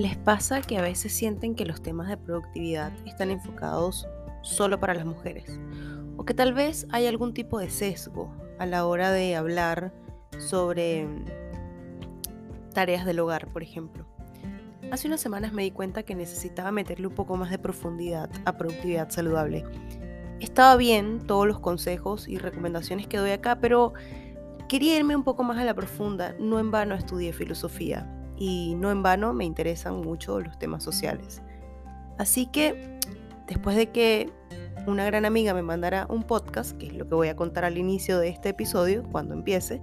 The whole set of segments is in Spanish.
¿Les pasa que a veces sienten que los temas de productividad están enfocados solo para las mujeres? O que tal vez hay algún tipo de sesgo a la hora de hablar sobre tareas del hogar, por ejemplo. Hace unas semanas me di cuenta que necesitaba meterle un poco más de profundidad a productividad saludable. Estaba bien todos los consejos y recomendaciones que doy acá, pero quería irme un poco más a la profunda. No en vano estudié filosofía y no en vano me interesan mucho los temas sociales. Así que después de que una gran amiga me mandara un podcast, que es lo que voy a contar al inicio de este episodio, cuando empiece,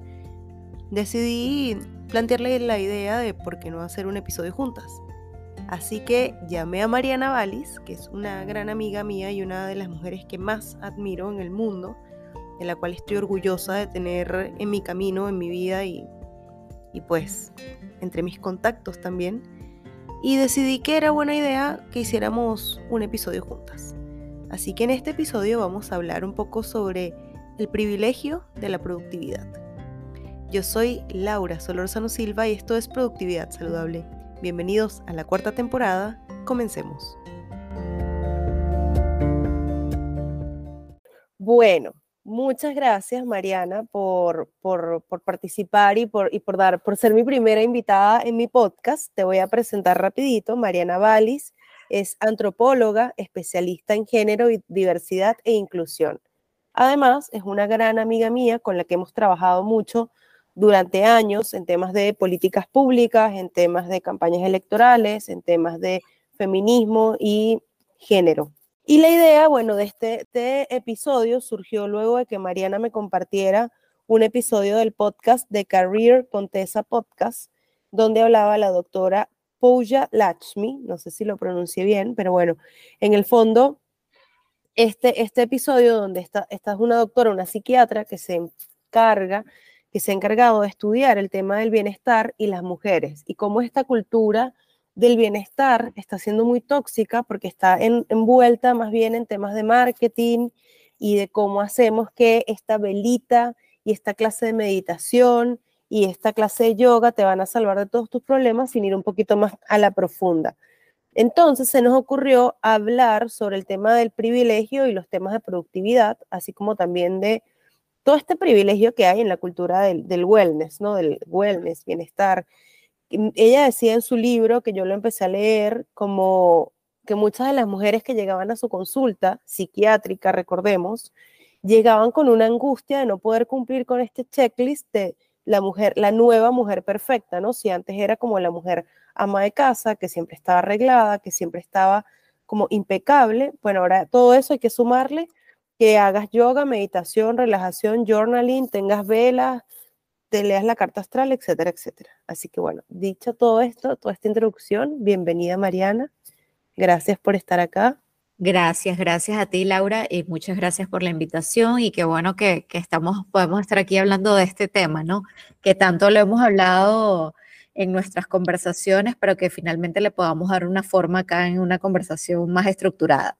decidí plantearle la idea de por qué no hacer un episodio juntas. Así que llamé a Mariana Valis, que es una gran amiga mía y una de las mujeres que más admiro en el mundo, de la cual estoy orgullosa de tener en mi camino, en mi vida y, y pues entre mis contactos también, y decidí que era buena idea que hiciéramos un episodio juntas. Así que en este episodio vamos a hablar un poco sobre el privilegio de la productividad. Yo soy Laura Solorzano Silva y esto es Productividad Saludable. Bienvenidos a la cuarta temporada. Comencemos. Bueno, Muchas gracias, Mariana, por, por, participar y por, y por, dar, por ser mi primera invitada en mi podcast. Te voy a presentar rapidito. Mariana Valis es antropóloga, especialista en género, diversidad e inclusión. Además, es una gran amiga mía con la que hemos trabajado mucho durante años en temas de políticas públicas, en temas de campañas electorales, en temas de feminismo y género. Y la idea, bueno, de este, episodio surgió luego de que Mariana me compartiera un episodio del podcast de Career Contessa Podcast, donde hablaba la doctora Pooja Lakshmi, no sé si lo pronuncié bien, pero bueno, en el fondo, este, este episodio donde está, esta es una doctora, una psiquiatra que se encarga, que se ha encargado de estudiar el tema del bienestar y las mujeres y cómo esta cultura del bienestar está siendo muy tóxica porque está envuelta más bien en temas de marketing y de cómo hacemos que esta velita y esta clase de meditación y esta clase de yoga te van a salvar de todos tus problemas sin ir un poquito más a la profunda. Entonces se nos ocurrió hablar sobre el tema del privilegio y los temas de productividad, así como también de todo este privilegio que hay en la cultura del, del wellness, ¿no? Del wellness, bienestar, ella decía en su libro, que yo lo empecé a leer, como que muchas de las mujeres que llegaban a su consulta psiquiátrica, recordemos, llegaban con una angustia de no poder cumplir con este checklist de la mujer, la nueva mujer perfecta, ¿no? Si antes era como la mujer ama de casa, que siempre estaba arreglada, que siempre estaba como impecable, bueno, ahora todo eso hay que sumarle que hagas yoga, meditación, relajación, journaling, tengas velas, te leas la carta astral, etcétera, etcétera. Así que bueno, dicho todo esto, toda esta introducción, bienvenida Mariana. Gracias por estar acá. Gracias, gracias a ti, Laura, y muchas gracias por la invitación y qué bueno que, que, estamos, podemos estar aquí hablando de este tema, ¿no? Que tanto lo hemos hablado en nuestras conversaciones, pero que finalmente le podamos dar una forma acá en una conversación más estructurada.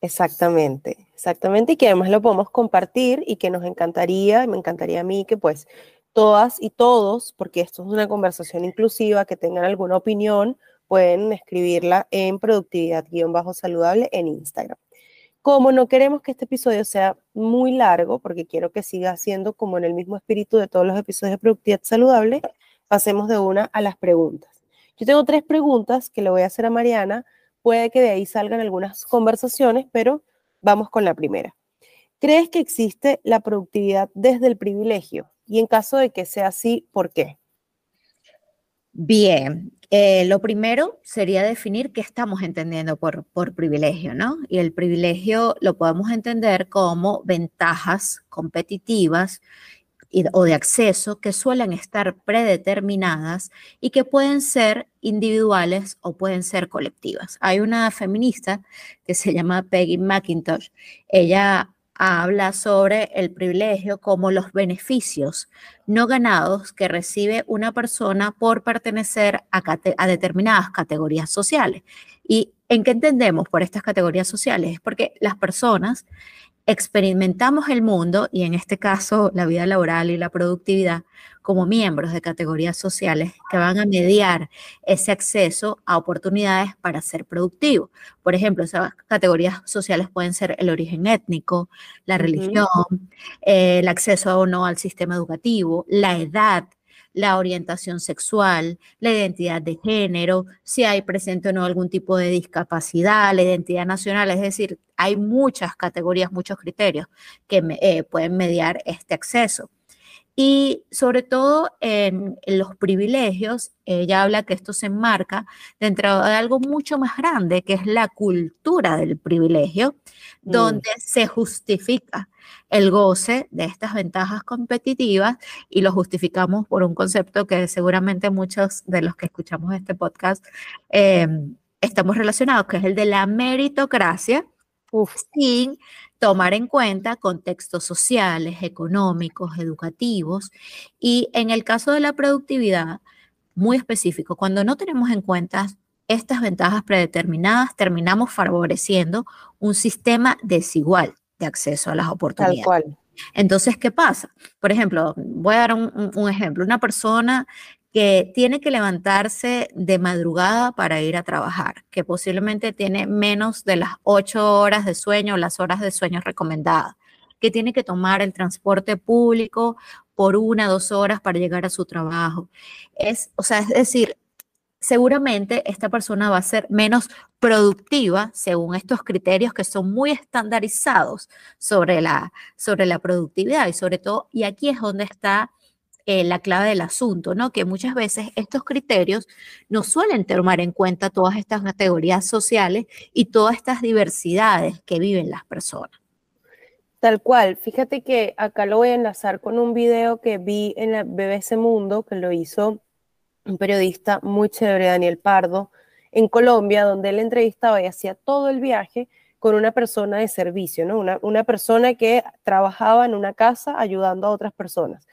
Exactamente, exactamente, y que además lo podemos compartir y que nos encantaría, me encantaría a mí que pues todas y todos, porque esto es una conversación inclusiva, que tengan alguna opinión, pueden escribirla en productividad-saludable en Instagram. Como no queremos que este episodio sea muy largo, porque quiero que siga siendo como en el mismo espíritu de todos los episodios de Productividad Saludable, pasemos de una a las preguntas. Yo tengo tres preguntas que le voy a hacer a Mariana. Puede que de ahí salgan algunas conversaciones, pero vamos con la primera. ¿Crees que existe la productividad desde el privilegio? Y en caso de que sea así, ¿por qué? Bien, eh, lo primero sería definir qué estamos entendiendo por, por privilegio, ¿no? Y el privilegio lo podemos entender como ventajas competitivas o de acceso que suelen estar predeterminadas y que pueden ser individuales o pueden ser colectivas. Hay una feminista que se llama Peggy McIntosh. Ella habla sobre el privilegio como los beneficios no ganados que recibe una persona por pertenecer a, determinadas categorías sociales. ¿Y en qué entendemos por estas categorías sociales? Es porque las personas experimentamos el mundo, y en este caso la vida laboral y la productividad, como miembros de categorías sociales que van a mediar ese acceso a oportunidades para ser productivo. Por ejemplo, esas categorías sociales pueden ser el origen étnico, la religión, eh, el acceso o no al sistema educativo, la edad, la orientación sexual, la identidad de género, si hay presente o no algún tipo de discapacidad, la identidad nacional, es decir, hay muchas categorías, muchos criterios que eh, pueden mediar este acceso. Y sobre todo en, los privilegios, ella habla que esto se enmarca dentro de algo mucho más grande, que es la cultura del privilegio, mm. donde se justifica el goce de estas ventajas competitivas y lo justificamos por un concepto que seguramente muchos de los que escuchamos este podcast em, estamos relacionados, que es el de la meritocracia, sin tomar en cuenta contextos sociales, económicos, educativos. Y en el caso de la productividad, muy específico, cuando no tenemos en cuenta estas ventajas predeterminadas, terminamos favoreciendo un sistema desigual de acceso a las oportunidades. Tal cual. Entonces, ¿qué pasa? Por ejemplo, voy a dar un, un ejemplo. Una persona que tiene que levantarse de madrugada para ir a trabajar, que posiblemente tiene menos de las ocho horas de sueño, las horas de sueño recomendadas, que tiene que tomar el transporte público por una, dos horas para llegar a su trabajo. Es, o sea, es decir, seguramente esta persona va a ser menos productiva según estos criterios que son muy estandarizados sobre la, sobre la productividad y sobre todo, y aquí es donde está eh, la clave del asunto, ¿no? Que muchas veces estos criterios no suelen tomar en cuenta todas estas categorías sociales y todas estas diversidades que viven las personas. Tal cual. Fíjate que acá lo voy a enlazar con un video que vi en la BBC Mundo, que lo hizo un periodista muy chévere, Daniel Pardo, en Colombia, donde él entrevistaba y hacía todo el viaje con una persona de servicio, ¿no? Una, una persona que trabajaba en una casa ayudando a otras personas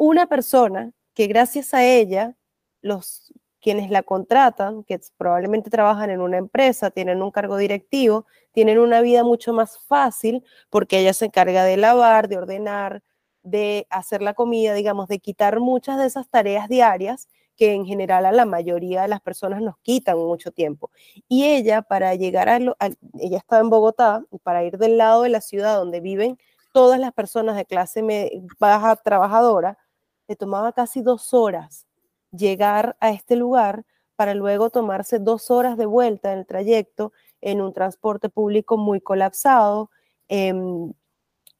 una persona que gracias a ella, los quienes la contratan, que probablemente trabajan en una empresa, tienen un cargo directivo, tienen una vida mucho más fácil porque ella se encarga de lavar, de ordenar, de hacer la comida, digamos, de quitar muchas de esas tareas diarias que en general a la mayoría de las personas nos quitan mucho tiempo. Y ella, para llegar a, lo, ella estaba en Bogotá, para ir del lado de la ciudad donde viven todas las personas de clase baja trabajadora, le tomaba casi dos horas llegar a este lugar para luego tomarse dos horas de vuelta en el trayecto en un transporte público muy colapsado, em,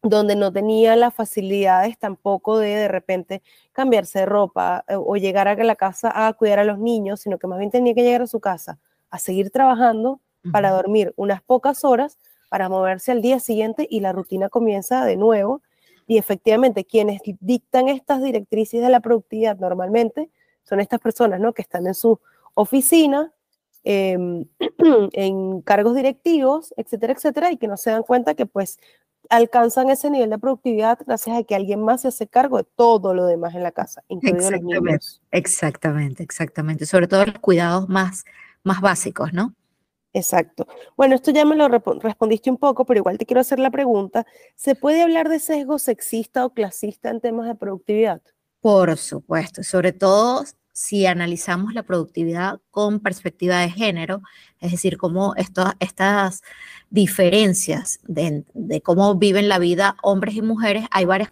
donde no tenía las facilidades tampoco de de repente cambiarse de ropa eh, o llegar a la casa a cuidar a los niños, sino que más bien tenía que llegar a su casa a seguir trabajando para dormir unas pocas horas para moverse al día siguiente y la rutina comienza de nuevo y efectivamente, quienes dictan estas directrices de la productividad normalmente son estas personas, ¿no? Que están en su oficina, em, en cargos directivos, etcétera, etcétera, y que no se dan cuenta que pues alcanzan ese nivel de productividad gracias a que alguien más se hace cargo de todo lo demás en la casa, incluidos los niños. Exactamente, exactamente. Sobre todo los cuidados más, más básicos, ¿no? Exacto. Bueno, esto ya me lo respondiste un poco, pero igual te quiero hacer la pregunta. ¿Se puede hablar de sesgo sexista o clasista en temas de productividad? Por supuesto, sobre todo si analizamos la productividad con perspectiva de género, es decir, cómo estas diferencias de, cómo viven la vida hombres y mujeres, hay varias,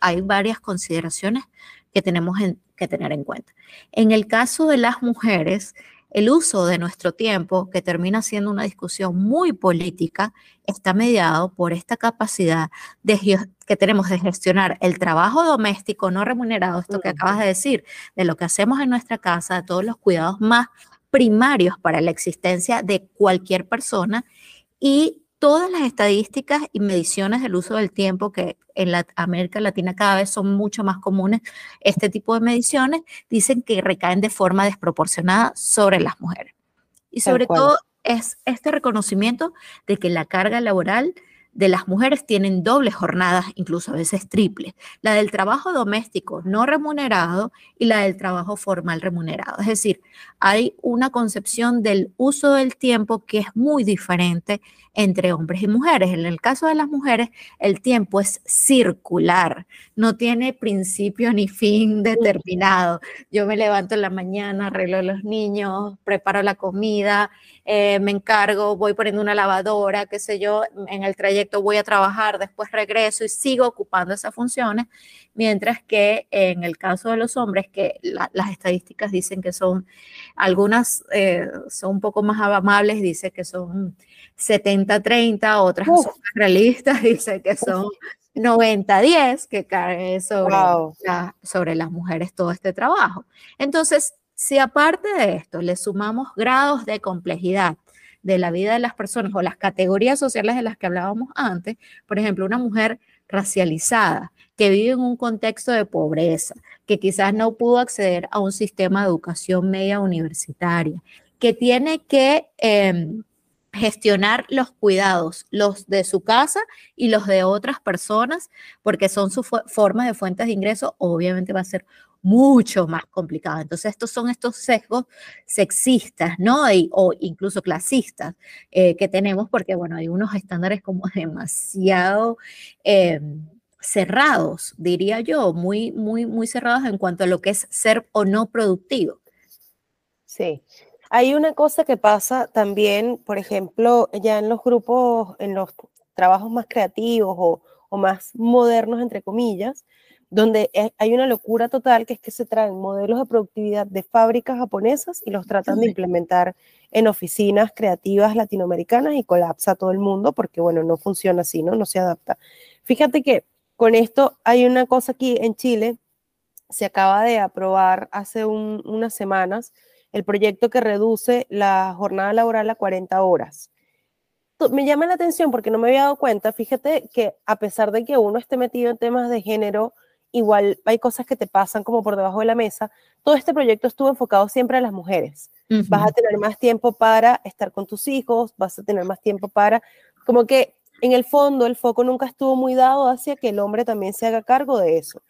hay varias consideraciones que tenemos que tener en cuenta. En el caso de las mujeres, el uso de nuestro tiempo, que termina siendo una discusión muy política, está mediado por esta capacidad que tenemos de gestionar el trabajo doméstico no remunerado, esto que acabas de decir, de lo que hacemos en nuestra casa, de todos los cuidados más primarios para la existencia de cualquier persona y todas las estadísticas y mediciones del uso del tiempo, que en la América Latina cada vez son mucho más comunes, este tipo de mediciones dicen que recaen de forma desproporcionada sobre las mujeres. Y sobre todo es este reconocimiento de que la carga laboral de las mujeres tienen dobles jornadas, incluso a veces triples. La del trabajo doméstico no remunerado y la del trabajo formal remunerado. Es decir, hay una concepción del uso del tiempo que es muy diferente entre hombres y mujeres. En el caso de las mujeres, el tiempo es circular, no tiene principio ni fin determinado. Yo me levanto en la mañana, arreglo a los niños, preparo la comida, eh, me encargo, voy poniendo una lavadora, qué sé yo, en el trayecto voy a trabajar, después regreso y sigo ocupando esas funciones, mientras que en el caso de los hombres, que las estadísticas dicen que son, algunas eh, son un poco más amables, dice que son 70-30, otras son realistas, dice que son 90-10, que cae sobre, sobre las mujeres todo este trabajo. Entonces, si aparte de esto le sumamos grados de complejidad de la vida de las personas o las categorías sociales de las que hablábamos antes, por ejemplo, una mujer racializada que vive en un contexto de pobreza, que quizás no pudo acceder a un sistema de educación media universitaria, que tiene que em, gestionar los cuidados, los de su casa y los de otras personas, porque son sus formas de fuentes de ingreso, obviamente va a ser mucho más complicado. Entonces, estos son estos sesgos sexistas, ¿no? o incluso clasistas eh, que tenemos, porque, bueno, hay unos estándares como demasiado em, cerrados, diría yo, muy, muy, muy cerrados en cuanto a lo que es ser o no productivo. Sí. Hay una cosa que pasa también, por ejemplo, ya en los grupos, en los trabajos más creativos o, o más modernos, entre comillas, donde hay una locura total, que es que se traen modelos de productividad de fábricas japonesas y los tratan de implementar en oficinas creativas latinoamericanas y colapsa todo el mundo porque, bueno, no funciona así, ¿no? No se adapta. Fíjate que con esto hay una cosa aquí en Chile, se acaba de aprobar hace unas semanas el proyecto que reduce la jornada laboral a 40 horas me llama la atención porque no me había dado cuenta, fíjate que a pesar de que uno esté metido en temas de género, igual hay cosas que te pasan como por debajo de la mesa. Todo este proyecto estuvo enfocado siempre a las mujeres. Vas a tener más tiempo para estar con tus hijos, vas a tener más tiempo para, como que en el fondo el foco nunca estuvo muy dado hacia que el hombre también se haga cargo de eso.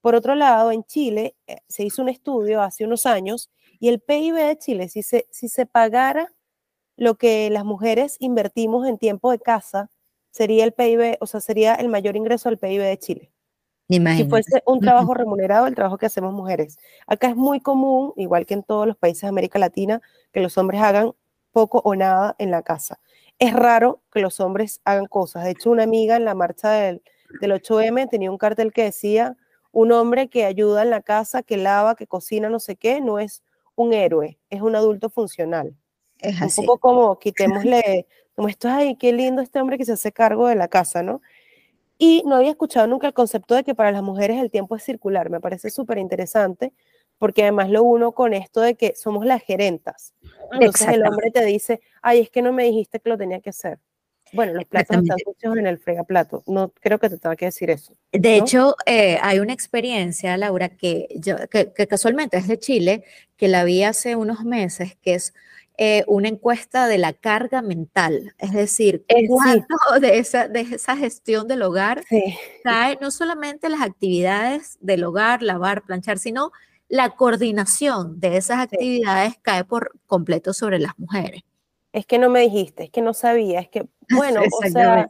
Por otro lado, en Chile eh, se hizo un estudio hace unos años y el PIB de Chile, si se, si se pagara lo que las mujeres invertimos en tiempo de casa, sería el PIB, o sea, sería el mayor ingreso al PIB de Chile. Si fuese un trabajo remunerado, el trabajo que hacemos mujeres. Acá es muy común, igual que en todos los países de América Latina, que los hombres hagan poco o nada en la casa. Es raro que los hombres hagan cosas. De hecho, una amiga en la marcha del, 8M tenía un cartel que decía, un hombre que ayuda en la casa, que lava, que cocina, no sé qué, no es un héroe, es un adulto funcional. Es así. Un poco como quitémosle, como esto, ay, qué lindo este hombre que se hace cargo de la casa, ¿no? Y no había escuchado nunca el concepto de que para las mujeres el tiempo es circular. Me parece súper interesante porque además lo uno con esto de que somos las gerentas. Entonces el hombre te dice, ay, es que no me dijiste que lo tenía que hacer. Bueno, los platos están muchos en el fregaplato. No creo que te tenga que decir eso. De hecho, eh, hay una experiencia, Laura, que, yo, que, que, casualmente es de Chile, que la vi hace unos meses, que es eh, una encuesta de la carga mental, es decir, eh, cuánto de, esa, de esa gestión del hogar cae no solamente las actividades del hogar, lavar, planchar, sino la coordinación de esas actividades cae por completo sobre las mujeres. Es que no me dijiste, es que no sabía, es que, bueno, o sea,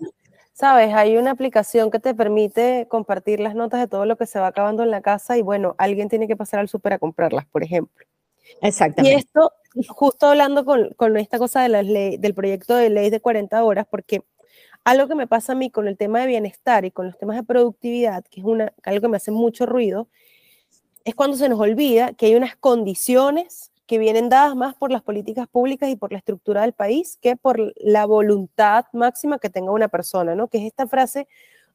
sabes, hay una aplicación que te permite compartir las notas de todo lo que se va acabando en la casa y bueno, alguien tiene que pasar al súper a comprarlas, por ejemplo. Exactamente. Y esto, justo hablando con, con esta cosa de la ley, del proyecto de ley de 40 horas, porque algo que me pasa a mí con el tema de bienestar y con los temas de productividad, que es una, algo que me hace mucho ruido, es cuando se nos olvida que hay unas condiciones que vienen dadas más por las políticas públicas y por la estructura del país que por la voluntad máxima que tenga una persona, ¿no? Que es esta frase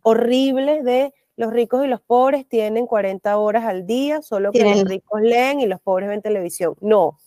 horrible de los ricos y los pobres tienen 40 horas al día, solo que los ricos leen y los pobres ven televisión. No.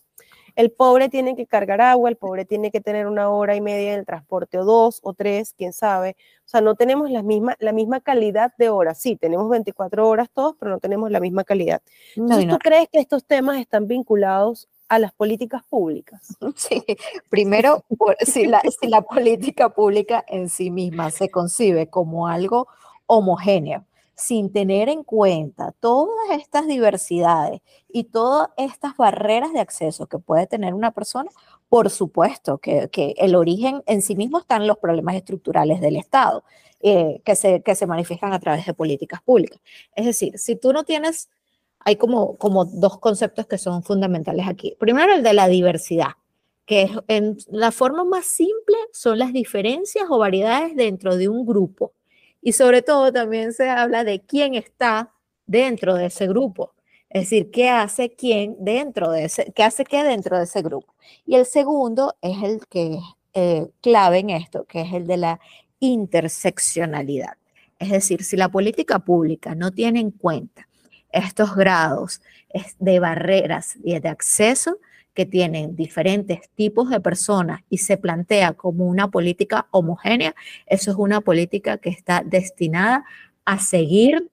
El pobre tiene que cargar agua, el pobre tiene que tener una hora y media en el transporte o dos o tres, quién sabe. O sea, no tenemos la misma, la misma calidad de horas. Sí, tenemos 24 horas todos, pero no tenemos la misma calidad. Entonces, ¿tú crees que estos temas están vinculados a las políticas públicas? Sí, primero, si la, si la política pública en sí misma se concibe como algo homogéneo, sin tener en cuenta todas estas diversidades y todas estas barreras de acceso que puede tener una persona, por supuesto que, el origen en sí mismo están los problemas estructurales del Estado, eh, que, se, que se manifiestan a través de políticas públicas. Es decir, si tú no tienes, hay como, como dos conceptos que son fundamentales aquí. Primero, el de la diversidad, que en la forma más simple son las diferencias o variedades dentro de un grupo y sobre todo también se habla de quién está dentro de ese grupo. Es decir, qué hace quién dentro de ese, qué hace qué dentro de ese grupo. Y el segundo es el que es eh, clave en esto, que es el de la interseccionalidad. Es decir, si la política pública no tiene en cuenta estos grados de barreras y de acceso, que tienen diferentes tipos de personas y se plantea como una política homogénea, eso es una política que está destinada a seguir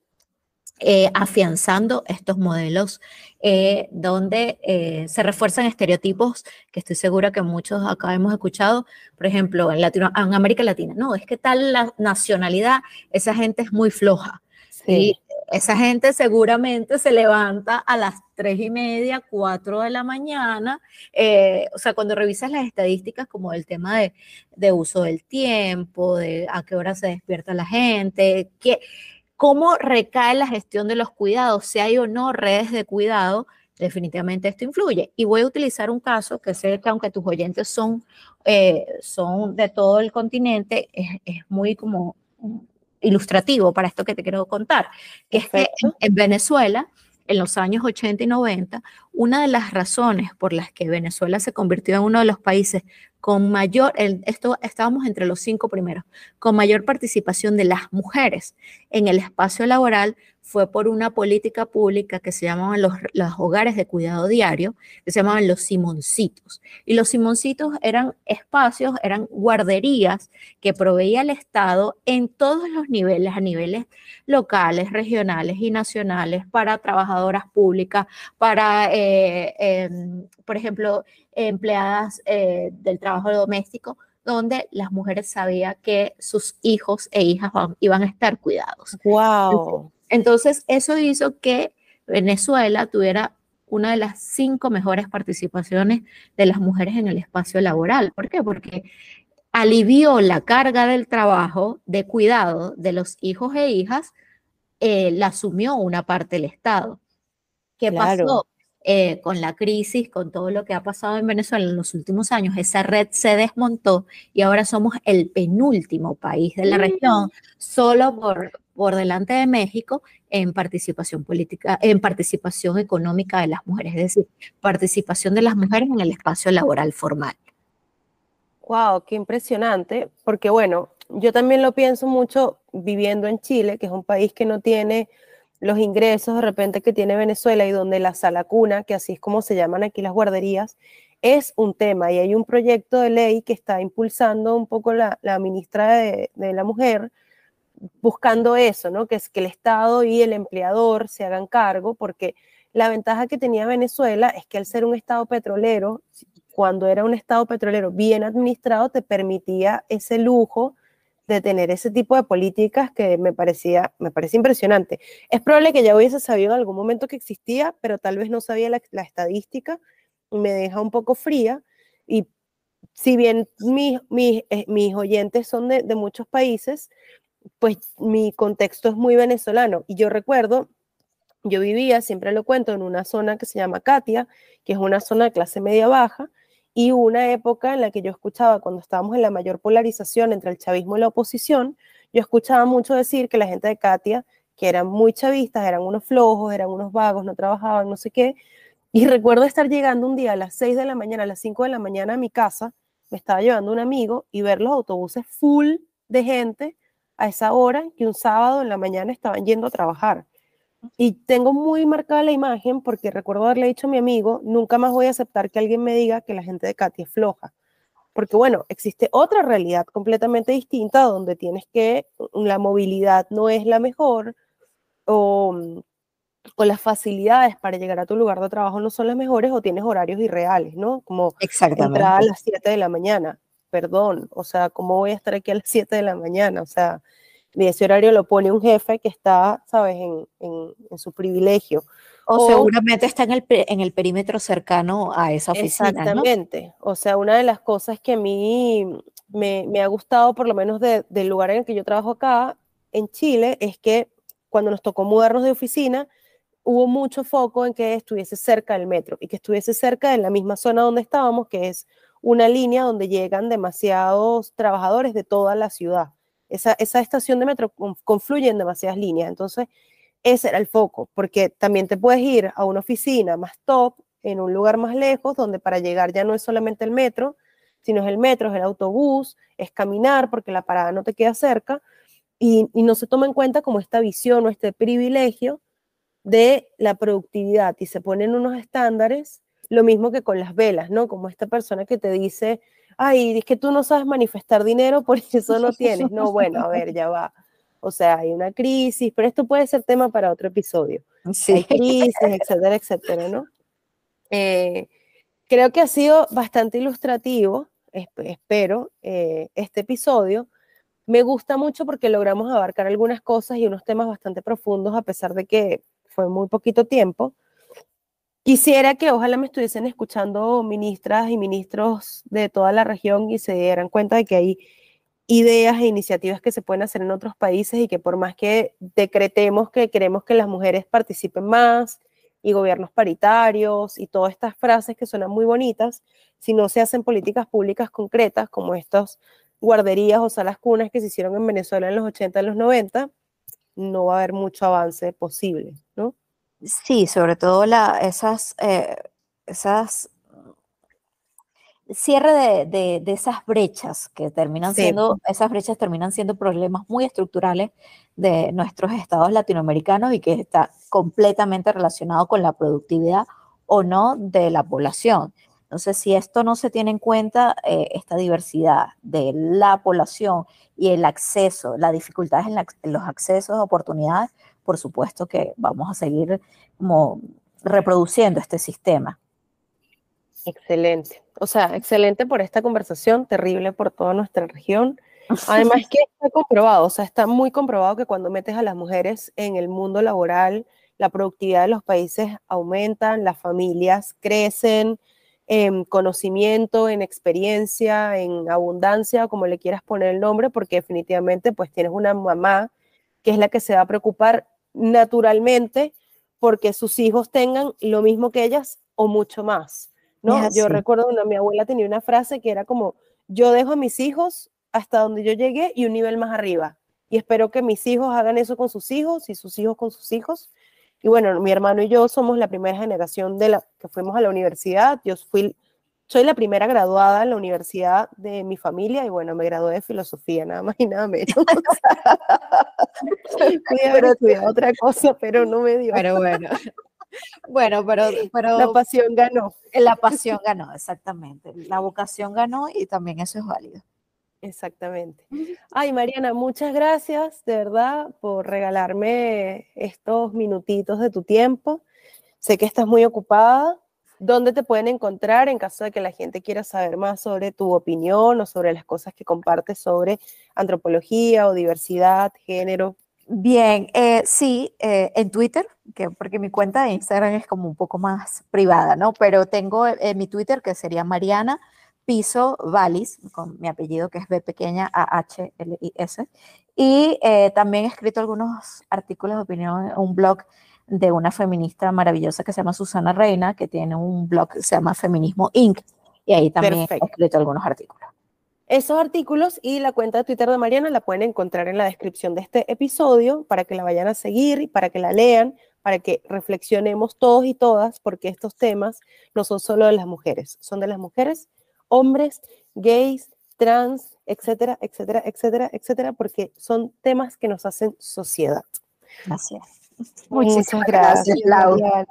eh, afianzando estos modelos eh, donde eh, se refuerzan estereotipos que estoy segura que muchos acá hemos escuchado, por ejemplo, en, Latino, en América Latina. No, es que tal la nacionalidad, esa gente es muy floja. Sí esa gente seguramente se levanta a las tres y media, cuatro de la mañana. Eh, o sea, cuando revisas las estadísticas como el tema de, uso del tiempo, de a qué hora se despierta la gente, que, cómo recae la gestión de los cuidados, si hay o no redes de cuidado, definitivamente esto influye. Y voy a utilizar un caso que sé que aunque tus oyentes son, eh, son de todo el continente, es muy como ilustrativo para esto que te quiero contar, que es que en, Venezuela, en los años 80 y 90, una de las razones por las que Venezuela se convirtió en uno de los países con mayor, esto estábamos entre los cinco primeros, con mayor participación de las mujeres en el espacio laboral fue por una política pública que se llamaban los, hogares de cuidado diario, que se llamaban los Simoncitos. Y los Simoncitos eran espacios, eran guarderías que proveía el Estado en todos los niveles, a niveles locales, regionales y nacionales, para trabajadoras públicas, para, eh, em, por ejemplo, empleadas eh, del trabajo doméstico, donde las mujeres sabían que sus hijos e hijas iban a estar cuidados. ¡Wow! Entonces, eso hizo que Venezuela tuviera una de las cinco mejores participaciones de las mujeres en el espacio laboral. ¿Por qué? Porque alivió la carga del trabajo de cuidado de los hijos e hijas, eh, la asumió una parte del Estado. ¿Qué pasó? Eh, con la crisis, con todo lo que ha pasado en Venezuela en los últimos años, esa red se desmontó y ahora somos el penúltimo país de la región, solo por, por delante de México en participación política, en participación económica de las mujeres, es decir, participación de las mujeres en el espacio laboral formal. Wow, qué impresionante, porque bueno, yo también lo pienso mucho viviendo en Chile, que es un país que no tiene los ingresos de repente que tiene Venezuela y donde la sala cuna, que así es como se llaman aquí las guarderías, es un tema y hay un proyecto de ley que está impulsando un poco la, ministra de, la Mujer, buscando eso, ¿no? Que es que el Estado y el empleador se hagan cargo, porque la ventaja que tenía Venezuela es que al ser un Estado petrolero, cuando era un Estado petrolero bien administrado, te permitía ese lujo de tener ese tipo de políticas que me parecía, me parece impresionante. Es probable que ya hubiese sabido en algún momento que existía, pero tal vez no sabía la, estadística me deja un poco fría. Y si bien mis, mis, eh, mis oyentes son de, de muchos países, pues mi contexto es muy venezolano. Y yo recuerdo, yo vivía, siempre lo cuento, en una zona que se llama Katia, que es una zona de clase media baja, y una época en la que yo escuchaba, cuando estábamos en la mayor polarización entre el chavismo y la oposición, yo escuchaba mucho decir que la gente de Katia, que eran muy chavistas, eran unos flojos, eran unos vagos, no trabajaban, no sé qué. Y recuerdo estar llegando un día a las 6 de la mañana, a las 5 de la mañana a mi casa, me estaba llevando un amigo y ver los autobuses full de gente a esa hora que un sábado en la mañana estaban yendo a trabajar. Y tengo muy marcada la imagen porque recuerdo haberle dicho a mi amigo, nunca más voy a aceptar que alguien me diga que la gente de Katy es floja. Porque bueno, existe otra realidad completamente distinta donde tienes que, la movilidad no es la mejor o, o las facilidades para llegar a tu lugar de trabajo no son las mejores o tienes horarios irreales, ¿no? Como entrar a las 7 de la mañana. Perdón, o sea, ¿cómo voy a estar aquí a las 7 de la mañana? O sea, y ese horario lo pone un jefe que está, ¿sabes?, en, en, su privilegio. O, seguramente está en el, en el perímetro cercano a esa oficina. Exactamente. O sea, una de las cosas que a mí me, me ha gustado, por lo menos del lugar en el que yo trabajo acá, en Chile, es que cuando nos tocó mudarnos de oficina, hubo mucho foco en que estuviese cerca del metro y que estuviese cerca de la misma zona donde estábamos, que es una línea donde llegan demasiados trabajadores de toda la ciudad. Esa, esa estación de metro confluye en demasiadas líneas. Entonces, ese era el foco, porque también te puedes ir a una oficina más top, en un lugar más lejos, donde para llegar ya no es solamente el metro, sino es el metro, es el autobús, es caminar, porque la parada no te queda cerca, y, y no se toma en cuenta como esta visión o este privilegio de la productividad y se ponen unos estándares, lo mismo que con las velas, ¿no? Como esta persona que te dice, ay, es que tú no sabes manifestar dinero, por eso no tienes. No, bueno, a ver, ya va. O sea, hay una crisis, pero esto puede ser tema para otro episodio. Sí. Hay crisis, etcétera, etcétera, ¿no? Eh, creo que ha sido bastante ilustrativo, espero, eh, este episodio. Me gusta mucho porque logramos abarcar algunas cosas y unos temas bastante profundos, a pesar de que fue muy poquito tiempo. Quisiera que ojalá me estuviesen escuchando ministras y ministros de toda la región y se dieran cuenta de que hay ideas e iniciativas que se pueden hacer en otros países y que por más que decretemos que queremos que las mujeres participen más y gobiernos paritarios y todas estas frases que suenan muy bonitas, si no se hacen políticas públicas concretas como estas guarderías o salas cunas que se hicieron en Venezuela en los 80 y los 90, no va a haber mucho avance posible, ¿no? Sí, sobre todo la, esas, eh, esas cierre de, de, esas brechas que terminan siendo, esas brechas terminan siendo problemas muy estructurales de nuestros estados latinoamericanos y que está completamente relacionado con la productividad o no de la población. Entonces, si esto no se tiene en cuenta, eh, esta diversidad de la población y el acceso, las dificultades en, los accesos, oportunidades, por supuesto que vamos a seguir como reproduciendo este sistema. Excelente. O sea, excelente por esta conversación, terrible por toda nuestra región. Además que está comprobado, o sea, está muy comprobado que cuando metes a las mujeres en el mundo laboral, la productividad de los países aumenta, las familias crecen, en conocimiento, en experiencia, en abundancia, como le quieras poner el nombre, porque definitivamente pues tienes una mamá que es la que se va a preocupar naturalmente porque sus hijos tengan lo mismo que ellas o mucho más, ¿no? Yo recuerdo una mi abuela tenía una frase que era como yo dejo a mis hijos hasta donde yo llegué y un nivel más arriba y espero que mis hijos hagan eso con sus hijos y sus hijos con sus hijos y bueno, mi hermano y yo somos la primera generación de la que fuimos a la universidad. Yo fui, soy la primera graduada en la universidad de mi familia y bueno, me gradué de filosofía, nada más y nada menos. Fui haber estudiado otra cosa, pero no me dio. Pero bueno. Bueno, pero, pero la pasión ganó. La pasión ganó, exactamente. La vocación ganó y también eso es válido. Exactamente. Ay, Mariana, muchas gracias de verdad por regalarme estos minutitos de tu tiempo. Sé que estás muy ocupada. ¿Dónde te pueden encontrar en caso de que la gente quiera saber más sobre tu opinión o sobre las cosas que compartes sobre antropología o diversidad, género? Bien, eh, sí, eh, en Twitter, que, porque mi cuenta de Instagram es como un poco más privada, ¿no? Pero tengo eh, mi Twitter que sería Mariana Piso Valis, con mi apellido que es B pequeña A H L I S. Y eh, también he escrito algunos artículos de opinión en un blog de una feminista maravillosa que se llama Susana Reina, que tiene un blog que se llama Feminismo Inc. Y ahí también he escrito algunos artículos. Esos artículos y la cuenta de Twitter de Mariana la pueden encontrar en la descripción de este episodio para que la vayan a seguir y para que la lean, para que reflexionemos todos y todas, porque estos temas no son solo de las mujeres, son de las mujeres hombres, gays, trans, etcétera, etcétera, etcétera, etcétera, porque son temas que nos hacen sociedad. Gracias. Muchas gracias, Laura.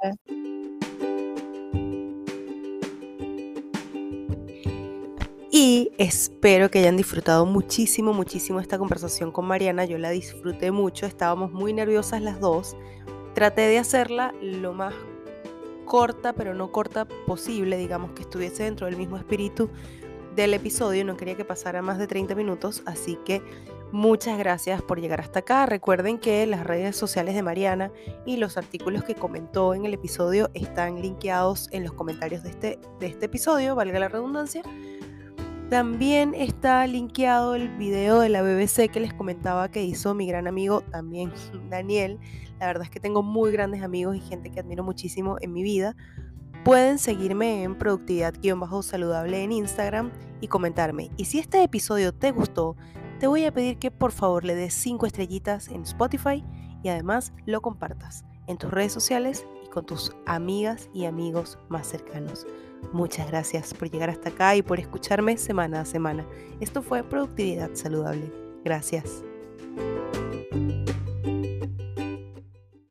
Y espero que hayan disfrutado muchísimo, muchísimo esta conversación con Mariana. Yo la disfruté mucho, estábamos muy nerviosas las dos Traté de hacerla lo más corta, pero no corta posible, digamos que estuviese dentro del mismo espíritu del episodio. No quería que pasara más de 30 minutos, así que muchas gracias por llegar hasta acá. Recuerden que las redes sociales de Mariana y los artículos que comentó en el episodio están linkeados en los comentarios de este, de este episodio, valga la redundancia. También está linkeado el video de la BBC que les comentaba que hizo mi gran amigo también Daniel. La verdad es que tengo muy grandes amigos y gente que admiro muchísimo en mi vida. Pueden seguirme en productividad-saludable en Instagram y comentarme. Y si este episodio te gustó, te voy a pedir que por favor le des 5 estrellitas en Spotify y además lo compartas en tus redes sociales y con tus amigas y amigos más cercanos. Muchas gracias por llegar hasta acá y por escucharme semana a semana. Esto fue Productividad Saludable. Gracias.